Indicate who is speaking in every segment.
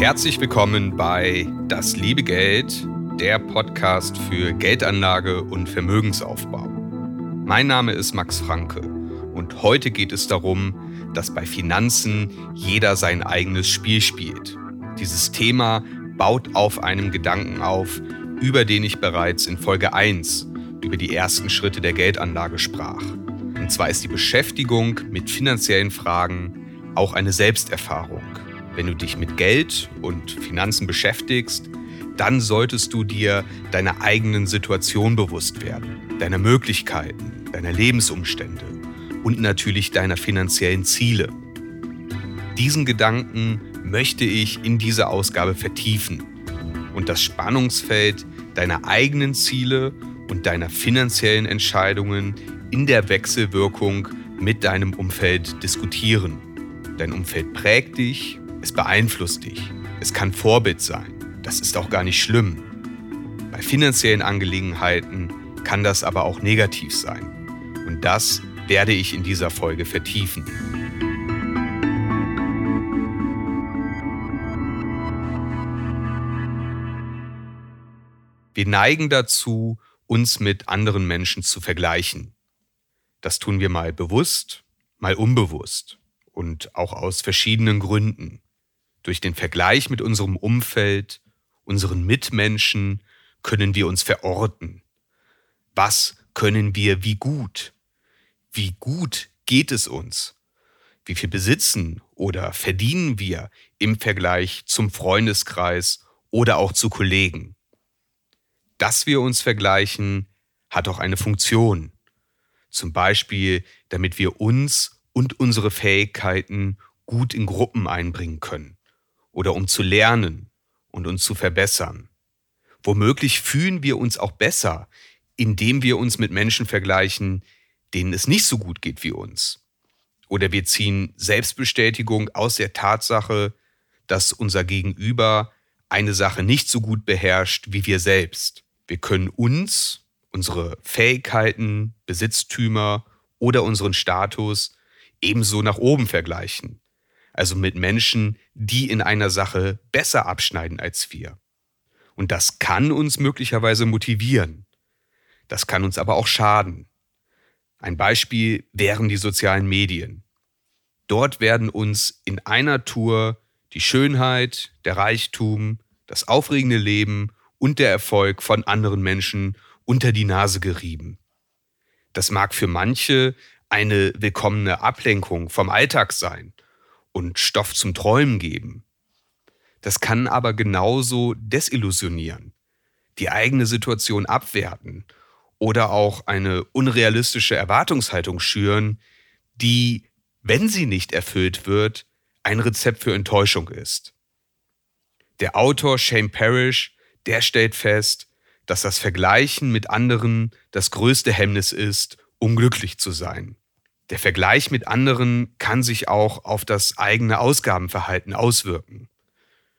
Speaker 1: Herzlich willkommen bei Das liebe Geld, der Podcast für Geldanlage und Vermögensaufbau. Mein Name ist Max Franke und heute geht es darum, dass bei Finanzen jeder sein eigenes Spiel spielt. Dieses Thema baut auf einem Gedanken auf, über den ich bereits in Folge 1 über die ersten Schritte der Geldanlage sprach. Und zwar ist die Beschäftigung mit finanziellen Fragen auch eine Selbsterfahrung. Wenn du dich mit Geld und Finanzen beschäftigst, dann solltest du dir deiner eigenen Situation bewusst werden, deiner Möglichkeiten, deiner Lebensumstände und natürlich deiner finanziellen Ziele. Diesen Gedanken möchte ich in dieser Ausgabe vertiefen und das Spannungsfeld deiner eigenen Ziele und deiner finanziellen Entscheidungen in der Wechselwirkung mit deinem Umfeld diskutieren. Dein Umfeld prägt dich, es beeinflusst dich, es kann Vorbild sein. Das ist auch gar nicht schlimm. Bei finanziellen Angelegenheiten kann das aber auch negativ sein. Und das werde ich in dieser Folge vertiefen. Wir neigen dazu, uns mit anderen Menschen zu vergleichen. Das tun wir mal bewusst, mal unbewusst und auch aus verschiedenen Gründen. Durch den Vergleich mit unserem Umfeld, unseren Mitmenschen können wir uns verorten. Was können wir wie gut? wie gut geht es uns? Wie viel besitzen oder verdienen wir im Vergleich zum Freundeskreis oder auch zu Kollegen? Dass wir uns vergleichen, hat auch eine Funktion. Zum Beispiel, damit wir uns und unsere Fähigkeiten gut in Gruppen einbringen können oder um zu lernen und uns zu verbessern. Womöglich fühlen wir uns auch besser, indem wir uns mit Menschen vergleichen, denen es nicht so gut geht wie uns. Oder wir ziehen Selbstbestätigung aus der Tatsache, dass unser Gegenüber eine Sache nicht so gut beherrscht wie wir selbst. Wir können uns, unsere Fähigkeiten, Besitztümer oder unseren Status ebenso nach oben vergleichen. Also mit Menschen, die in einer Sache besser abschneiden als wir. Und das kann uns möglicherweise motivieren. Das kann uns aber auch schaden. Ein Beispiel wären die sozialen Medien. Dort werden uns in einer Tour die Schönheit, der Reichtum, das aufregende Leben und der Erfolg von anderen Menschen unter die Nase gerieben. Das mag für manche eine willkommene Ablenkung vom Alltag sein und Stoff zum Träumen geben. Das kann aber genauso desillusionieren, die eigene Situation abwerten oder auch eine unrealistische Erwartungshaltung schüren, die, wenn sie nicht erfüllt wird, ein Rezept für Enttäuschung ist. Der Autor Shane Parrish, der stellt fest, dass das Vergleichen mit anderen das größte Hemmnis ist, um glücklich zu sein. Der Vergleich mit anderen kann sich auch auf das eigene Ausgabenverhalten auswirken.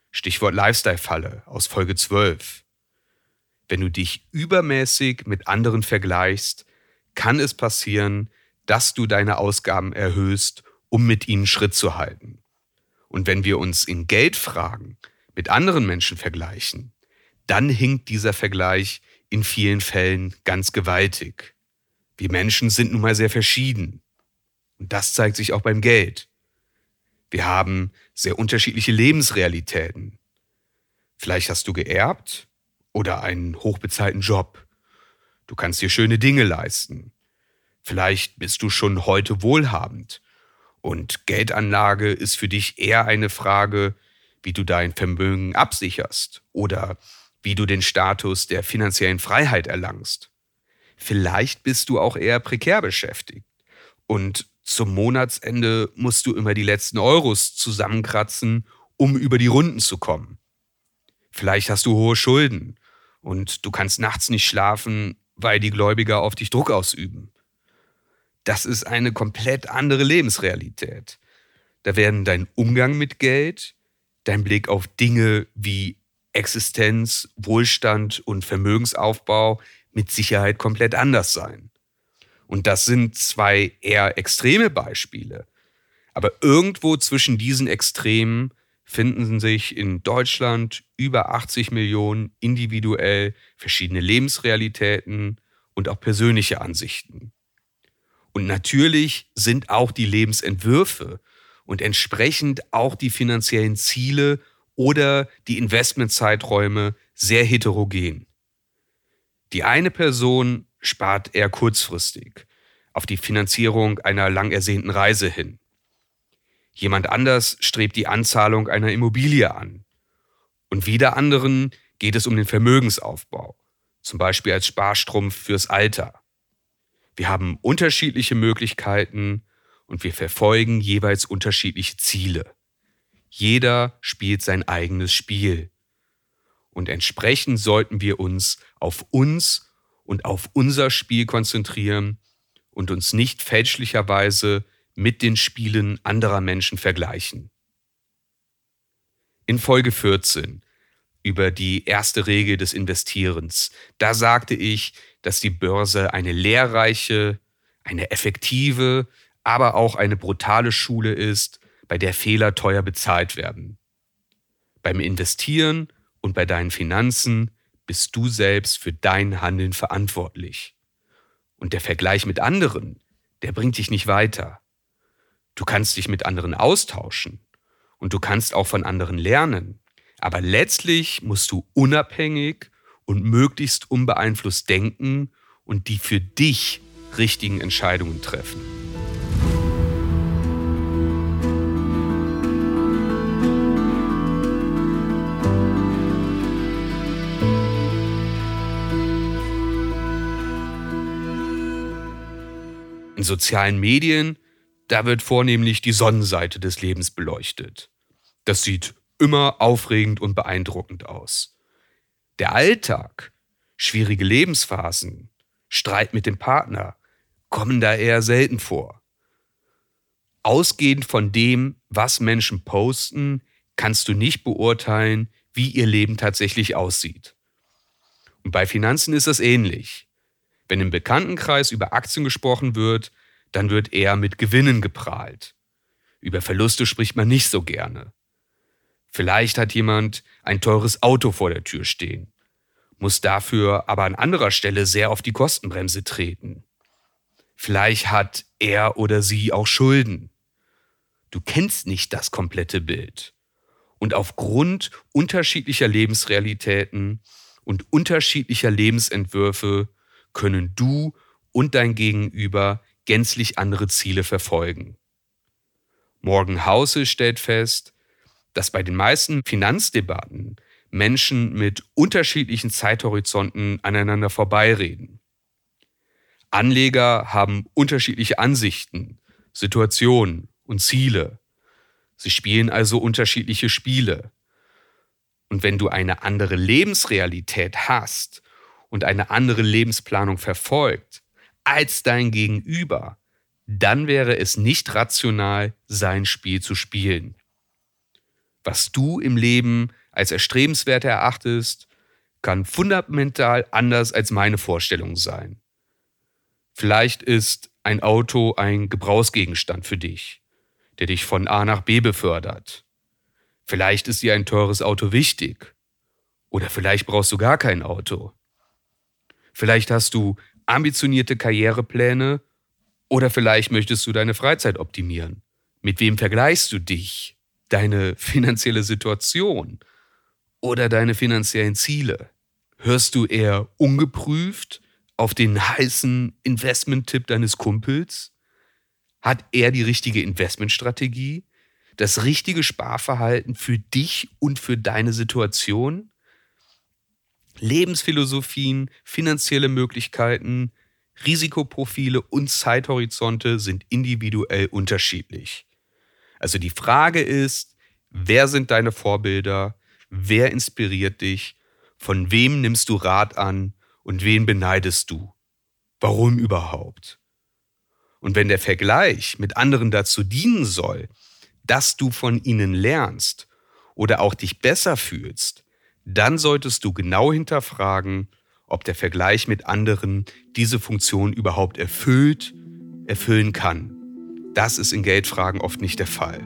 Speaker 1: Stichwort Lifestyle-Falle aus Folge 12. Wenn du dich übermäßig mit anderen vergleichst, kann es passieren, dass du deine Ausgaben erhöhst, um mit ihnen Schritt zu halten. Und wenn wir uns in Geldfragen mit anderen Menschen vergleichen, dann hinkt dieser Vergleich in vielen Fällen ganz gewaltig. Wir Menschen sind nun mal sehr verschieden. Und das zeigt sich auch beim Geld. Wir haben sehr unterschiedliche Lebensrealitäten. Vielleicht hast du geerbt oder einen hochbezahlten Job. Du kannst dir schöne Dinge leisten. Vielleicht bist du schon heute wohlhabend. Und Geldanlage ist für dich eher eine Frage, wie du dein Vermögen absicherst oder wie du den Status der finanziellen Freiheit erlangst. Vielleicht bist du auch eher prekär beschäftigt und zum Monatsende musst du immer die letzten Euros zusammenkratzen, um über die Runden zu kommen. Vielleicht hast du hohe Schulden und du kannst nachts nicht schlafen, weil die Gläubiger auf dich Druck ausüben. Das ist eine komplett andere Lebensrealität. Da werden dein Umgang mit Geld, dein Blick auf Dinge wie Existenz, Wohlstand und Vermögensaufbau mit Sicherheit komplett anders sein. Und das sind zwei eher extreme Beispiele. Aber irgendwo zwischen diesen Extremen finden sich in Deutschland über 80 Millionen individuell verschiedene Lebensrealitäten und auch persönliche Ansichten. Und natürlich sind auch die Lebensentwürfe und entsprechend auch die finanziellen Ziele oder die Investmentzeiträume sehr heterogen. Die eine Person spart eher kurzfristig auf die Finanzierung einer lang ersehnten Reise hin. Jemand anders strebt die Anzahlung einer Immobilie an. Und wieder anderen geht es um den Vermögensaufbau, zum Beispiel als Sparstrumpf fürs Alter. Wir haben unterschiedliche Möglichkeiten und wir verfolgen jeweils unterschiedliche Ziele. Jeder spielt sein eigenes Spiel. Und entsprechend sollten wir uns auf uns und auf unser Spiel konzentrieren und uns nicht fälschlicherweise mit den Spielen anderer Menschen vergleichen. In Folge 14 über die erste Regel des Investierens, da sagte ich, dass die Börse eine lehrreiche, eine effektive, aber auch eine brutale Schule ist, bei der Fehler teuer bezahlt werden. Beim Investieren und bei deinen Finanzen bist du selbst für dein Handeln verantwortlich. Und der Vergleich mit anderen, der bringt dich nicht weiter. Du kannst dich mit anderen austauschen und du kannst auch von anderen lernen. Aber letztlich musst du unabhängig und möglichst unbeeinflusst denken und die für dich richtigen Entscheidungen treffen. In sozialen Medien, da wird vornehmlich die Sonnenseite des Lebens beleuchtet. Das sieht immer aufregend und beeindruckend aus. Der Alltag, schwierige Lebensphasen, Streit mit dem Partner kommen da eher selten vor. Ausgehend von dem, was Menschen posten, kannst du nicht beurteilen, wie ihr Leben tatsächlich aussieht. Und bei Finanzen ist das ähnlich. Wenn im Bekanntenkreis über Aktien gesprochen wird, dann wird eher mit Gewinnen geprahlt. Über Verluste spricht man nicht so gerne. Vielleicht hat jemand ein teures Auto vor der Tür stehen, muss dafür aber an anderer Stelle sehr auf die Kostenbremse treten. Vielleicht hat er oder sie auch Schulden. Du kennst nicht das komplette Bild. Und aufgrund unterschiedlicher Lebensrealitäten und unterschiedlicher Lebensentwürfe können du und dein Gegenüber gänzlich andere Ziele verfolgen. Morgan House stellt fest, dass bei den meisten Finanzdebatten Menschen mit unterschiedlichen Zeithorizonten aneinander vorbeireden. Anleger haben unterschiedliche Ansichten, Situationen und Ziele. Sie spielen also unterschiedliche Spiele. Und wenn du eine andere Lebensrealität hast und eine andere Lebensplanung verfolgt als dein Gegenüber, dann wäre es nicht rational, sein Spiel zu spielen. Was du im Leben als erstrebenswert erachtest, kann fundamental anders als meine Vorstellung sein. Vielleicht ist ein Auto ein Gebrauchsgegenstand für dich, der dich von A nach B befördert. Vielleicht ist dir ein teures Auto wichtig. Oder vielleicht brauchst du gar kein Auto. Vielleicht hast du ambitionierte Karrierepläne oder vielleicht möchtest du deine Freizeit optimieren. Mit wem vergleichst du dich? Deine finanzielle Situation oder deine finanziellen Ziele? Hörst du eher ungeprüft auf den heißen Investment-Tipp deines Kumpels? Hat er die richtige Investmentstrategie? Das richtige Sparverhalten für dich und für deine Situation? Lebensphilosophien, finanzielle Möglichkeiten, Risikoprofile und Zeithorizonte sind individuell unterschiedlich. Also die Frage ist, wer sind deine Vorbilder? Wer inspiriert dich? Von wem nimmst du Rat an und wen beneidest du? Warum überhaupt? Und wenn der Vergleich mit anderen dazu dienen soll, dass du von ihnen lernst oder auch dich besser fühlst, dann solltest du genau hinterfragen, ob der Vergleich mit anderen diese Funktion überhaupt erfüllt, erfüllen kann. Das ist in Geldfragen oft nicht der Fall.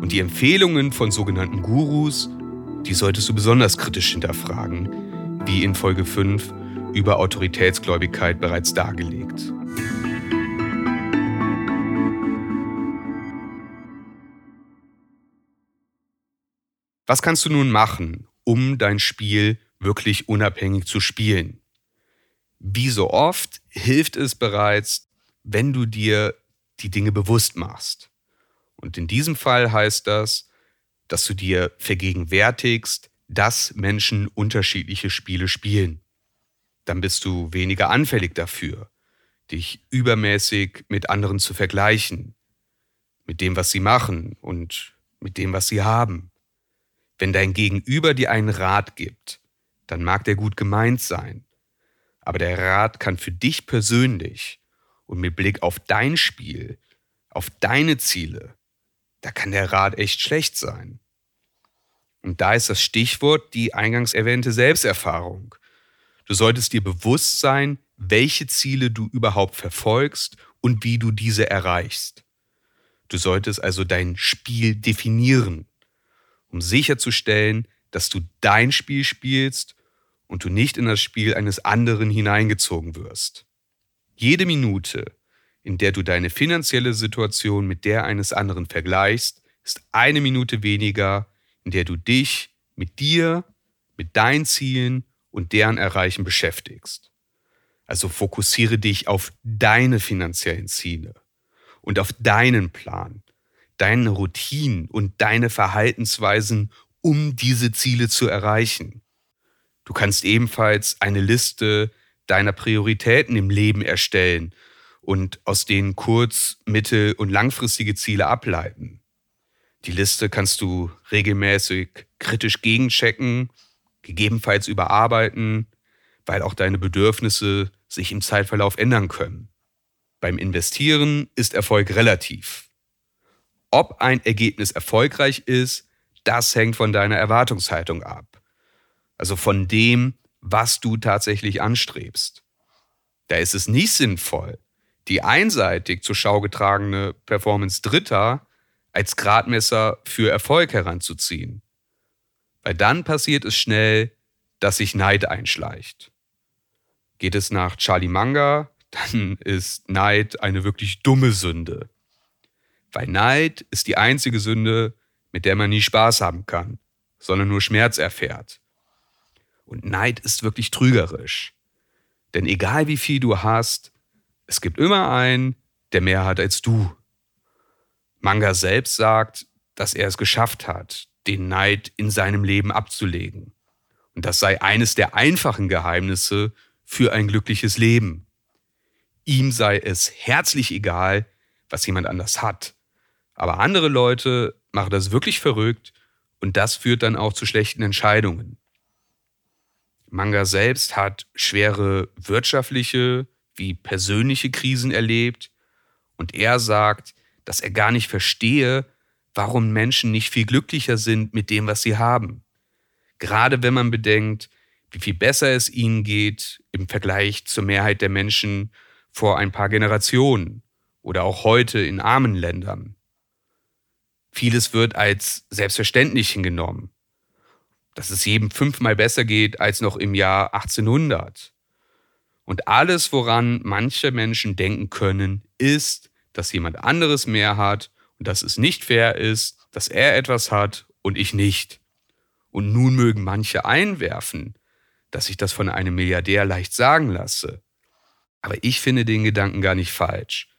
Speaker 1: Und die Empfehlungen von sogenannten Gurus, die solltest du besonders kritisch hinterfragen, wie in Folge 5 über Autoritätsgläubigkeit bereits dargelegt. Was kannst du nun machen, um dein Spiel wirklich unabhängig zu spielen? Wie so oft hilft es bereits, wenn du dir die Dinge bewusst machst. Und in diesem Fall heißt das, dass du dir vergegenwärtigst, dass Menschen unterschiedliche Spiele spielen. Dann bist du weniger anfällig dafür, dich übermäßig mit anderen zu vergleichen, mit dem, was sie machen und mit dem, was sie haben. Wenn dein Gegenüber dir einen Rat gibt, dann mag der gut gemeint sein, aber der Rat kann für dich persönlich und mit Blick auf dein Spiel, auf deine Ziele, da kann der Rat echt schlecht sein. Und da ist das Stichwort die eingangs erwähnte Selbsterfahrung. Du solltest dir bewusst sein, welche Ziele du überhaupt verfolgst und wie du diese erreichst. Du solltest also dein Spiel definieren um sicherzustellen, dass du dein Spiel spielst und du nicht in das Spiel eines anderen hineingezogen wirst. Jede Minute, in der du deine finanzielle Situation mit der eines anderen vergleichst, ist eine Minute weniger, in der du dich mit dir, mit deinen Zielen und deren Erreichen beschäftigst. Also fokussiere dich auf deine finanziellen Ziele und auf deinen Plan deine Routinen und deine Verhaltensweisen, um diese Ziele zu erreichen. Du kannst ebenfalls eine Liste deiner Prioritäten im Leben erstellen und aus denen kurz-, mittel- und langfristige Ziele ableiten. Die Liste kannst du regelmäßig kritisch gegenchecken, gegebenenfalls überarbeiten, weil auch deine Bedürfnisse sich im Zeitverlauf ändern können. Beim Investieren ist Erfolg relativ. Ob ein Ergebnis erfolgreich ist, das hängt von deiner Erwartungshaltung ab. Also von dem, was du tatsächlich anstrebst. Da ist es nicht sinnvoll, die einseitig zur Schau getragene Performance Dritter als Gradmesser für Erfolg heranzuziehen. Weil dann passiert es schnell, dass sich Neid einschleicht. Geht es nach Charlie Manga, dann ist Neid eine wirklich dumme Sünde. Weil Neid ist die einzige Sünde, mit der man nie Spaß haben kann, sondern nur Schmerz erfährt. Und Neid ist wirklich trügerisch. Denn egal wie viel du hast, es gibt immer einen, der mehr hat als du. Manga selbst sagt, dass er es geschafft hat, den Neid in seinem Leben abzulegen. Und das sei eines der einfachen Geheimnisse für ein glückliches Leben. Ihm sei es herzlich egal, was jemand anders hat. Aber andere Leute machen das wirklich verrückt und das führt dann auch zu schlechten Entscheidungen. Manga selbst hat schwere wirtschaftliche wie persönliche Krisen erlebt und er sagt, dass er gar nicht verstehe, warum Menschen nicht viel glücklicher sind mit dem, was sie haben. Gerade wenn man bedenkt, wie viel besser es ihnen geht im Vergleich zur Mehrheit der Menschen vor ein paar Generationen oder auch heute in armen Ländern. Vieles wird als selbstverständlich hingenommen. Dass es jedem fünfmal besser geht als noch im Jahr 1800. Und alles, woran manche Menschen denken können, ist, dass jemand anderes mehr hat und dass es nicht fair ist, dass er etwas hat und ich nicht. Und nun mögen manche einwerfen, dass ich das von einem Milliardär leicht sagen lasse. Aber ich finde den Gedanken gar nicht falsch.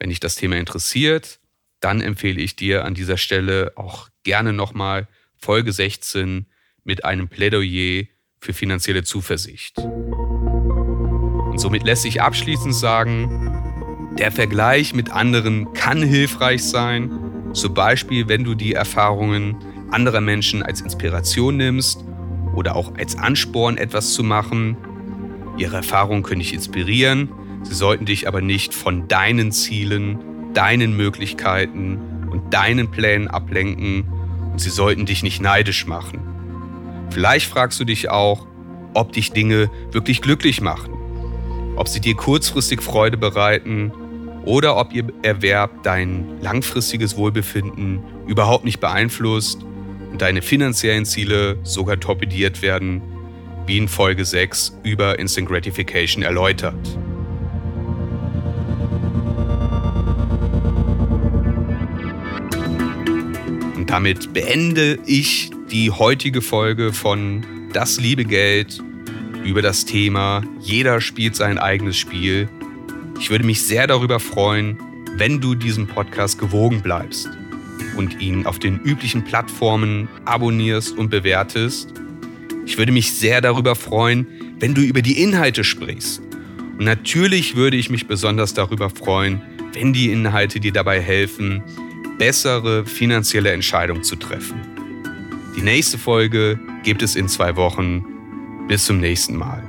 Speaker 1: Wenn dich das Thema interessiert, dann empfehle ich dir an dieser Stelle auch gerne nochmal Folge 16 mit einem Plädoyer für finanzielle Zuversicht. Und somit lässt sich abschließend sagen, der Vergleich mit anderen kann hilfreich sein, zum Beispiel wenn du die Erfahrungen anderer Menschen als Inspiration nimmst oder auch als Ansporn etwas zu machen. Ihre Erfahrungen können dich inspirieren, sie sollten dich aber nicht von deinen Zielen, deinen Möglichkeiten und deinen Plänen ablenken und sie sollten dich nicht neidisch machen. Vielleicht fragst du dich auch, ob dich Dinge wirklich glücklich machen, ob sie dir kurzfristig Freude bereiten oder ob ihr Erwerb dein langfristiges Wohlbefinden überhaupt nicht beeinflusst und deine finanziellen Ziele sogar torpediert werden, wie in Folge 6 über Instant Gratification erläutert. Damit beende ich die heutige Folge von Das liebe Geld über das Thema Jeder spielt sein eigenes Spiel. Ich würde mich sehr darüber freuen, wenn du diesem Podcast gewogen bleibst und ihn auf den üblichen Plattformen abonnierst und bewertest. Ich würde mich sehr darüber freuen, wenn du über die Inhalte sprichst. Und natürlich würde ich mich besonders darüber freuen, wenn die Inhalte dir dabei helfen, bessere finanzielle Entscheidungen zu treffen. Die nächste Folge gibt es in zwei Wochen. Bis zum nächsten Mal.